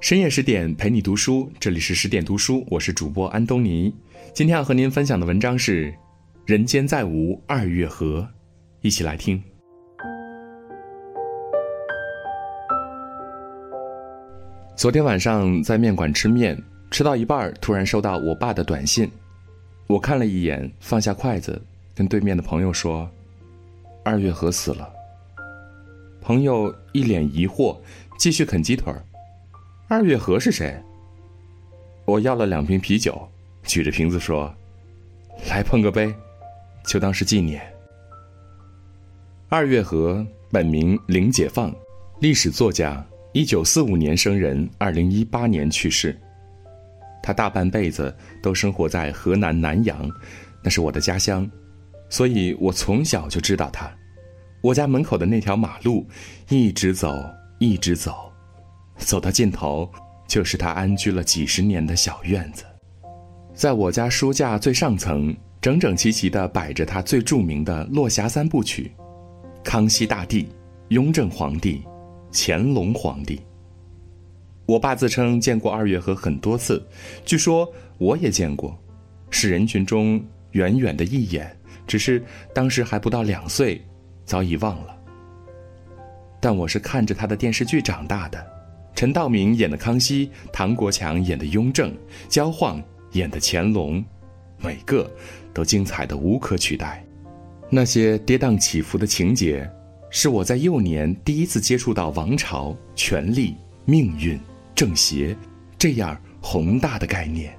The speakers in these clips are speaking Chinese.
深夜十点陪你读书，这里是十点读书，我是主播安东尼。今天要和您分享的文章是《人间再无二月河》，一起来听。昨天晚上在面馆吃面，吃到一半，突然收到我爸的短信，我看了一眼，放下筷子，跟对面的朋友说：“二月河死了。”朋友一脸疑惑，继续啃鸡腿儿。二月河是谁？我要了两瓶啤酒，举着瓶子说：“来碰个杯，就当是纪念。”二月河本名林解放，历史作家，一九四五年生人，二零一八年去世。他大半辈子都生活在河南南阳，那是我的家乡，所以我从小就知道他。我家门口的那条马路，一直走，一直走，走到尽头，就是他安居了几十年的小院子。在我家书架最上层，整整齐齐地摆着他最著名的《落霞三部曲》：康熙大帝、雍正皇帝、乾隆皇帝。我爸自称见过二月河很多次，据说我也见过，是人群中远远的一眼，只是当时还不到两岁。早已忘了，但我是看着他的电视剧长大的，陈道明演的康熙，唐国强演的雍正，焦晃演的乾隆，每个都精彩的无可取代。那些跌宕起伏的情节，是我在幼年第一次接触到王朝、权力、命运、正邪这样宏大的概念。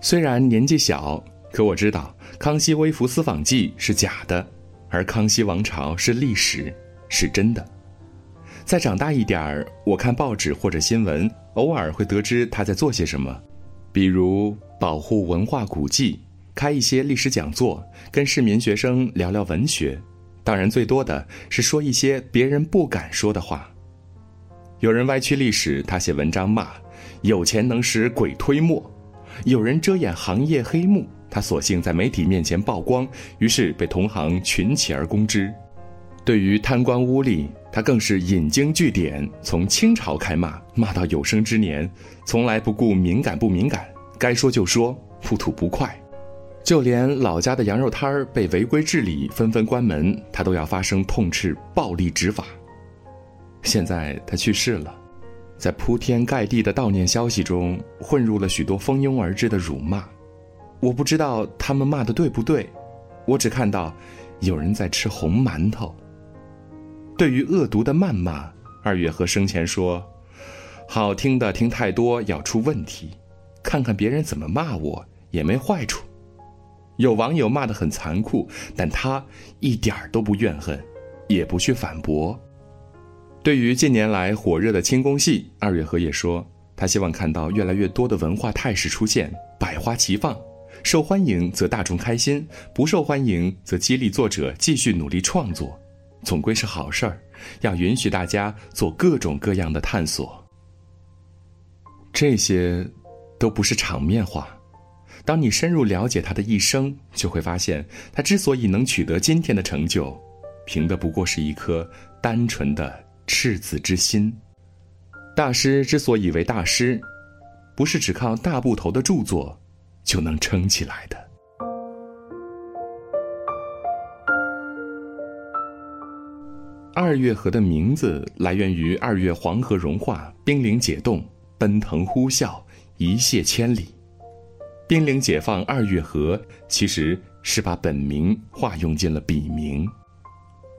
虽然年纪小，可我知道《康熙微服私访记》是假的。而康熙王朝是历史，是真的。再长大一点儿，我看报纸或者新闻，偶尔会得知他在做些什么，比如保护文化古迹，开一些历史讲座，跟市民学生聊聊文学。当然，最多的是说一些别人不敢说的话。有人歪曲历史，他写文章骂，有钱能使鬼推磨；有人遮掩行业黑幕。他索性在媒体面前曝光，于是被同行群起而攻之。对于贪官污吏，他更是引经据典，从清朝开骂，骂到有生之年，从来不顾敏感不敏感，该说就说，不吐不快。就连老家的羊肉摊儿被违规治理，纷纷关门，他都要发声痛斥暴力执法。现在他去世了，在铺天盖地的悼念消息中，混入了许多蜂拥而至的辱骂。我不知道他们骂的对不对，我只看到有人在吃红馒头。对于恶毒的谩骂，二月河生前说：“好听的听太多要出问题，看看别人怎么骂我也没坏处。”有网友骂得很残酷，但他一点儿都不怨恨，也不去反驳。对于近年来火热的清宫戏，二月河也说，他希望看到越来越多的文化态势出现，百花齐放。受欢迎则大众开心，不受欢迎则激励作者继续努力创作，总归是好事儿。要允许大家做各种各样的探索。这些，都不是场面话。当你深入了解他的一生，就会发现，他之所以能取得今天的成就，凭的不过是一颗单纯的赤子之心。大师之所以为大师，不是只靠大部头的著作。就能撑起来的。二月河的名字来源于二月黄河融化，冰凌解冻，奔腾呼啸，一泻千里。冰凌解放二月河其实是把本名化用进了笔名。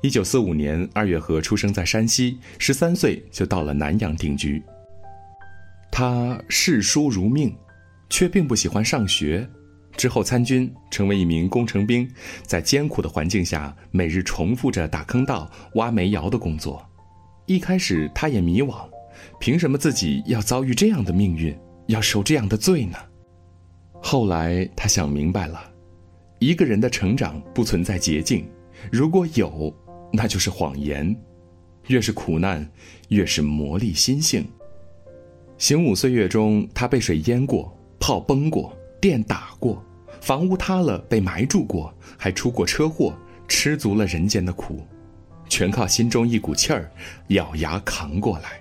一九四五年，二月河出生在山西，十三岁就到了南阳定居。他嗜书如命。却并不喜欢上学，之后参军，成为一名工程兵，在艰苦的环境下，每日重复着打坑道、挖煤窑的工作。一开始，他也迷惘，凭什么自己要遭遇这样的命运，要受这样的罪呢？后来，他想明白了，一个人的成长不存在捷径，如果有，那就是谎言。越是苦难，越是磨砺心性。行武岁月中，他被水淹过。炮崩过，电打过，房屋塌了，被埋住过，还出过车祸，吃足了人间的苦，全靠心中一股气儿，咬牙扛过来。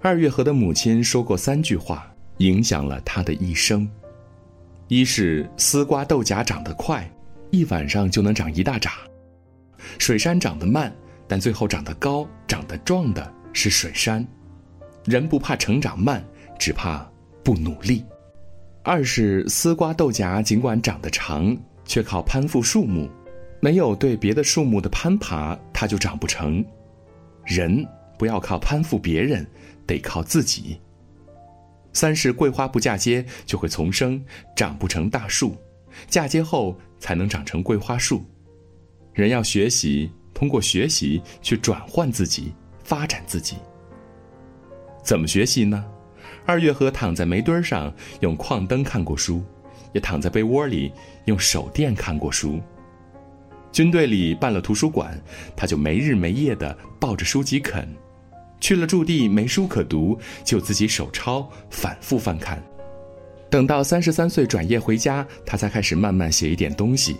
二月河的母亲说过三句话，影响了他的一生：一是丝瓜豆荚长得快，一晚上就能长一大扎；水杉长得慢，但最后长得高、长得壮的是水杉。人不怕成长慢，只怕不努力。二是丝瓜豆荚尽管长得长，却靠攀附树木，没有对别的树木的攀爬，它就长不成。人不要靠攀附别人。得靠自己。三是桂花不嫁接就会丛生，长不成大树，嫁接后才能长成桂花树。人要学习，通过学习去转换自己，发展自己。怎么学习呢？二月河躺在煤堆上用矿灯看过书，也躺在被窝里用手电看过书。军队里办了图书馆，他就没日没夜的抱着书籍啃。去了驻地没书可读，就自己手抄，反复翻看。等到三十三岁转业回家，他才开始慢慢写一点东西。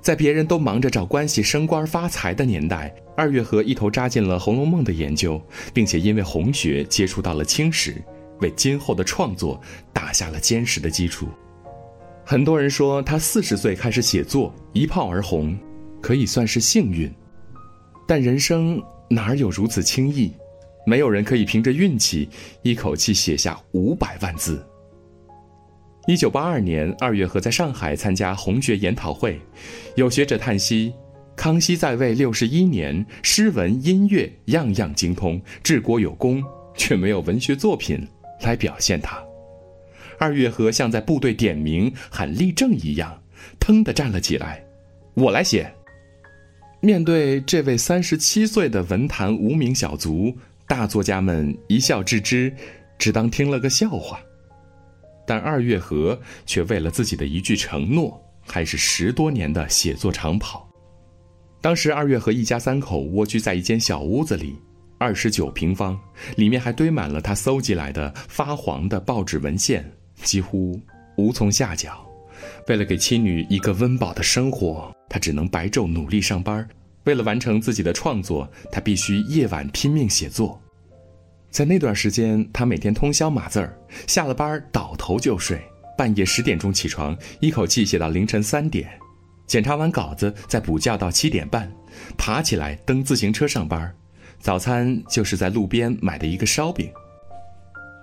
在别人都忙着找关系升官发财的年代，二月河一头扎进了《红楼梦》的研究，并且因为红学接触到了清史，为今后的创作打下了坚实的基础。很多人说他四十岁开始写作，一炮而红，可以算是幸运。但人生哪有如此轻易？没有人可以凭着运气一口气写下五百万字。一九八二年，二月和在上海参加红学研讨会，有学者叹息：康熙在位六十一年，诗文音乐样样精通，治国有功，却没有文学作品来表现他。二月河像在部队点名喊立正一样，腾地站了起来：“我来写。”面对这位三十七岁的文坛无名小卒。大作家们一笑置之，只当听了个笑话。但二月河却为了自己的一句承诺，开始十多年的写作长跑。当时二月河一家三口蜗居在一间小屋子里，二十九平方，里面还堆满了他搜集来的发黄的报纸文献，几乎无从下脚。为了给妻女一个温饱的生活，他只能白昼努力上班。为了完成自己的创作，他必须夜晚拼命写作。在那段时间，他每天通宵码字儿，下了班倒头就睡，半夜十点钟起床，一口气写到凌晨三点，检查完稿子再补觉到七点半，爬起来蹬自行车上班，早餐就是在路边买的一个烧饼。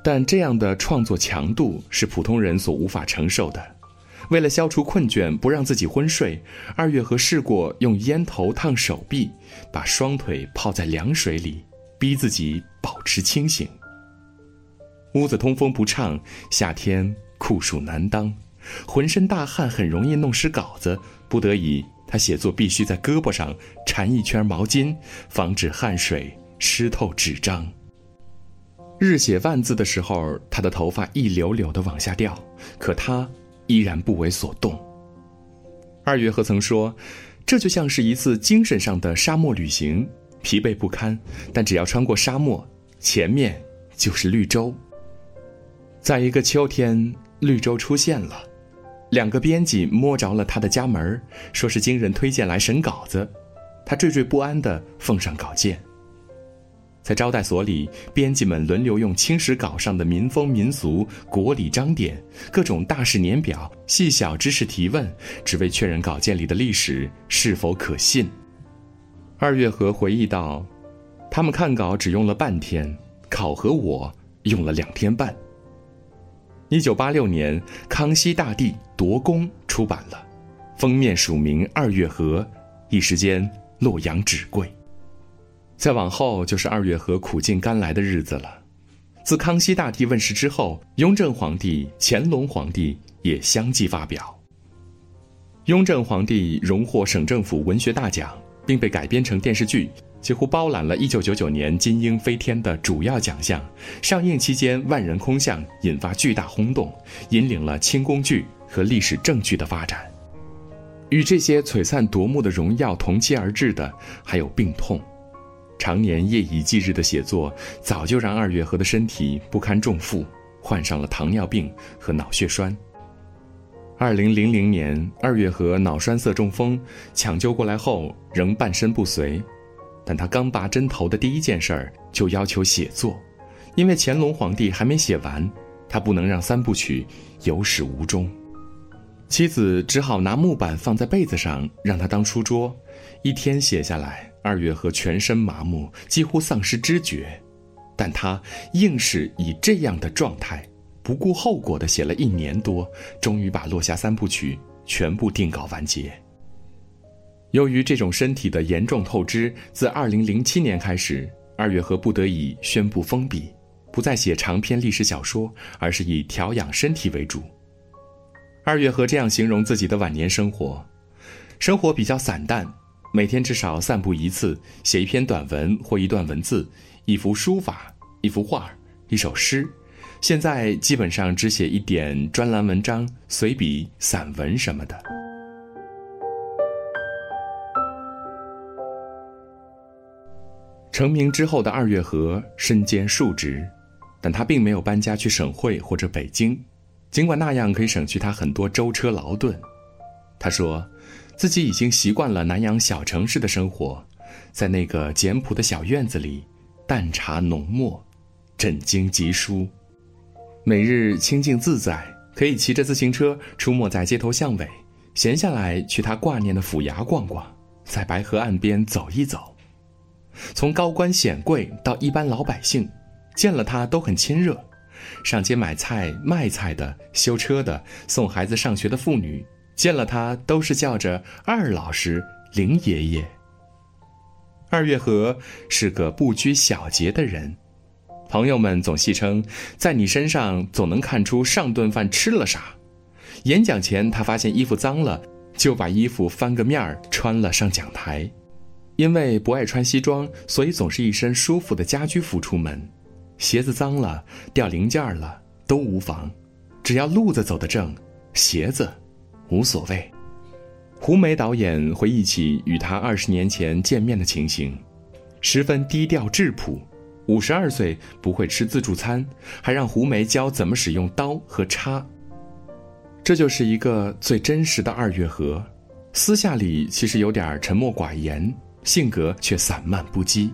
但这样的创作强度是普通人所无法承受的。为了消除困倦，不让自己昏睡，二月河试过用烟头烫手臂，把双腿泡在凉水里，逼自己保持清醒。屋子通风不畅，夏天酷暑难当，浑身大汗很容易弄湿稿子，不得已，他写作必须在胳膊上缠一圈毛巾，防止汗水湿透纸张。日写万字的时候，他的头发一绺绺的往下掉，可他。依然不为所动。二月河曾说：“这就像是一次精神上的沙漠旅行，疲惫不堪，但只要穿过沙漠，前面就是绿洲。”在一个秋天，绿洲出现了，两个编辑摸着了他的家门，说是经人推荐来审稿子，他惴惴不安地奉上稿件。在招待所里，编辑们轮流用青史稿上的民风民俗、国礼章典、各种大事年表、细小知识提问，只为确认稿件里的历史是否可信。二月河回忆道：“他们看稿只用了半天，考核我用了两天半。”一九八六年，《康熙大帝夺宫》出版了，封面署名二月河，一时间洛阳纸贵。再往后就是二月河苦尽甘来的日子了。自康熙大帝问世之后，雍正皇帝、乾隆皇帝也相继发表。雍正皇帝荣获省政府文学大奖，并被改编成电视剧，几乎包揽了1999年金鹰飞天的主要奖项。上映期间万人空巷，引发巨大轰动，引领了清宫剧和历史正剧的发展。与这些璀璨夺目的荣耀同期而至的，还有病痛。常年夜以继日的写作，早就让二月河的身体不堪重负，患上了糖尿病和脑血栓。二零零零年，二月河脑栓塞中风，抢救过来后仍半身不遂，但他刚拔针头的第一件事儿就要求写作，因为乾隆皇帝还没写完，他不能让三部曲有始无终。妻子只好拿木板放在被子上，让他当书桌。一天写下来，二月河全身麻木，几乎丧失知觉，但他硬是以这样的状态，不顾后果的写了一年多，终于把《落下三部曲》全部定稿完结。由于这种身体的严重透支，自2007年开始，二月河不得已宣布封笔，不再写长篇历史小说，而是以调养身体为主。二月河这样形容自己的晚年生活：生活比较散淡，每天至少散步一次，写一篇短文或一段文字，一幅书法，一幅画，一首诗。现在基本上只写一点专栏文章、随笔、散文什么的。成名之后的二月河身兼数职，但他并没有搬家去省会或者北京。尽管那样可以省去他很多舟车劳顿，他说，自己已经习惯了南阳小城市的生活，在那个简朴的小院子里，淡茶浓墨，枕经集书，每日清静自在，可以骑着自行车出没在街头巷尾，闲下来去他挂念的府衙逛逛，在白河岸边走一走，从高官显贵到一般老百姓，见了他都很亲热。上街买菜、卖菜的、修车的、送孩子上学的妇女，见了他都是叫着二老师、林爷爷。二月河是个不拘小节的人，朋友们总戏称，在你身上总能看出上顿饭吃了啥。演讲前，他发现衣服脏了，就把衣服翻个面儿穿了上讲台。因为不爱穿西装，所以总是一身舒服的家居服出门。鞋子脏了，掉零件了都无妨，只要路子走得正，鞋子无所谓。胡梅导演回忆起与他二十年前见面的情形，十分低调质朴。五十二岁不会吃自助餐，还让胡梅教怎么使用刀和叉。这就是一个最真实的二月河，私下里其实有点沉默寡言，性格却散漫不羁。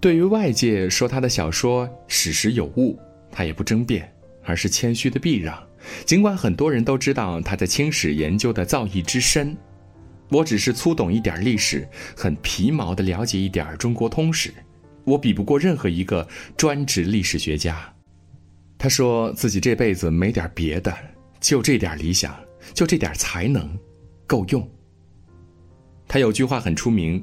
对于外界说他的小说史实有误，他也不争辩，而是谦虚的避让。尽管很多人都知道他在清史研究的造诣之深，我只是粗懂一点历史，很皮毛的了解一点中国通史，我比不过任何一个专职历史学家。他说自己这辈子没点别的，就这点理想，就这点才能，够用。他有句话很出名：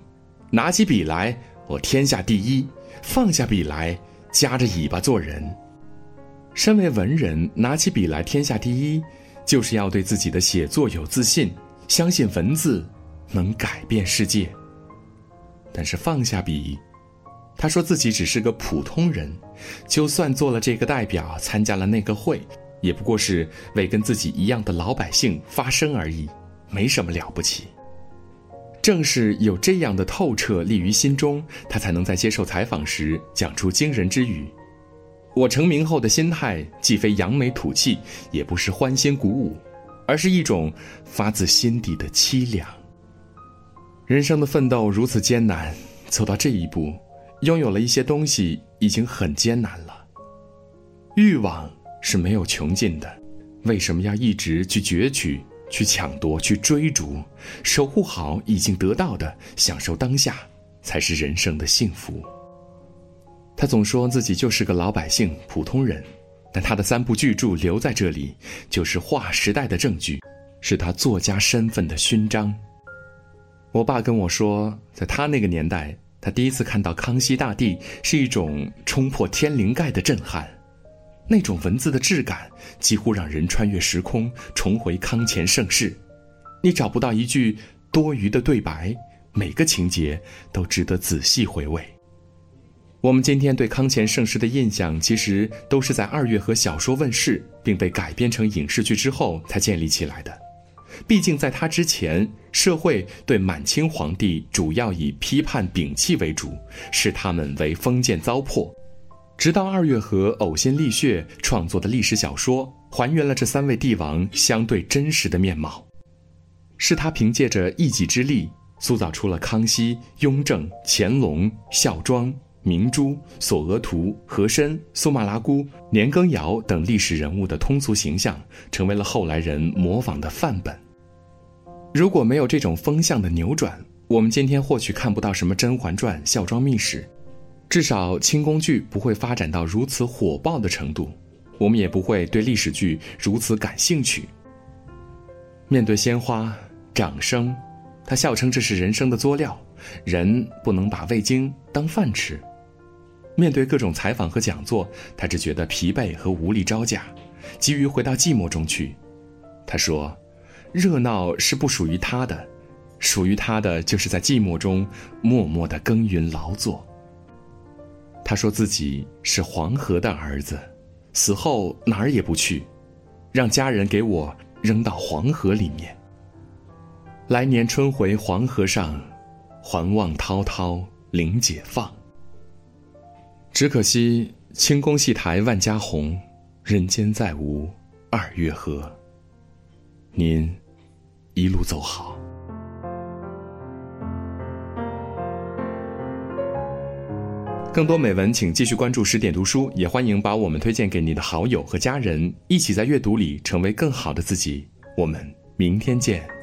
拿起笔来。我天下第一，放下笔来，夹着尾巴做人。身为文人，拿起笔来天下第一，就是要对自己的写作有自信，相信文字能改变世界。但是放下笔，他说自己只是个普通人，就算做了这个代表，参加了那个会，也不过是为跟自己一样的老百姓发声而已，没什么了不起。正是有这样的透彻立于心中，他才能在接受采访时讲出惊人之语。我成名后的心态，既非扬眉吐气，也不是欢欣鼓舞，而是一种发自心底的凄凉。人生的奋斗如此艰难，走到这一步，拥有了一些东西已经很艰难了。欲望是没有穷尽的，为什么要一直去攫取？去抢夺，去追逐，守护好已经得到的，享受当下，才是人生的幸福。他总说自己就是个老百姓、普通人，但他的三部巨著留在这里，就是划时代的证据，是他作家身份的勋章。我爸跟我说，在他那个年代，他第一次看到康熙大帝，是一种冲破天灵盖的震撼。那种文字的质感，几乎让人穿越时空，重回康乾盛世。你找不到一句多余的对白，每个情节都值得仔细回味。我们今天对康乾盛世的印象，其实都是在二月河小说问世并被改编成影视剧之后才建立起来的。毕竟在他之前，社会对满清皇帝主要以批判摒弃为主，视他们为封建糟粕。直到二月河呕心沥血创作的历史小说，还原了这三位帝王相对真实的面貌，是他凭借着一己之力，塑造出了康熙、雍正、乾隆、孝庄、明珠、索额图、和珅、苏麻拉姑、年羹尧等历史人物的通俗形象，成为了后来人模仿的范本。如果没有这种风向的扭转，我们今天或许看不到什么《甄嬛传》《孝庄秘史》，至少清宫剧不会发展到如此火爆的程度，我们也不会对历史剧如此感兴趣。面对鲜花、掌声，他笑称这是人生的作料，人不能把味精当饭吃。面对各种采访和讲座，他只觉得疲惫和无力招架，急于回到寂寞中去。他说：“热闹是不属于他的，属于他的就是在寂寞中默默的耕耘劳作。”他说自己是黄河的儿子，死后哪儿也不去，让家人给我扔到黄河里面。来年春回黄河上，还望滔滔临解放。只可惜清宫戏台万家红，人间再无二月河。您一路走好。更多美文，请继续关注十点读书，也欢迎把我们推荐给你的好友和家人，一起在阅读里成为更好的自己。我们明天见。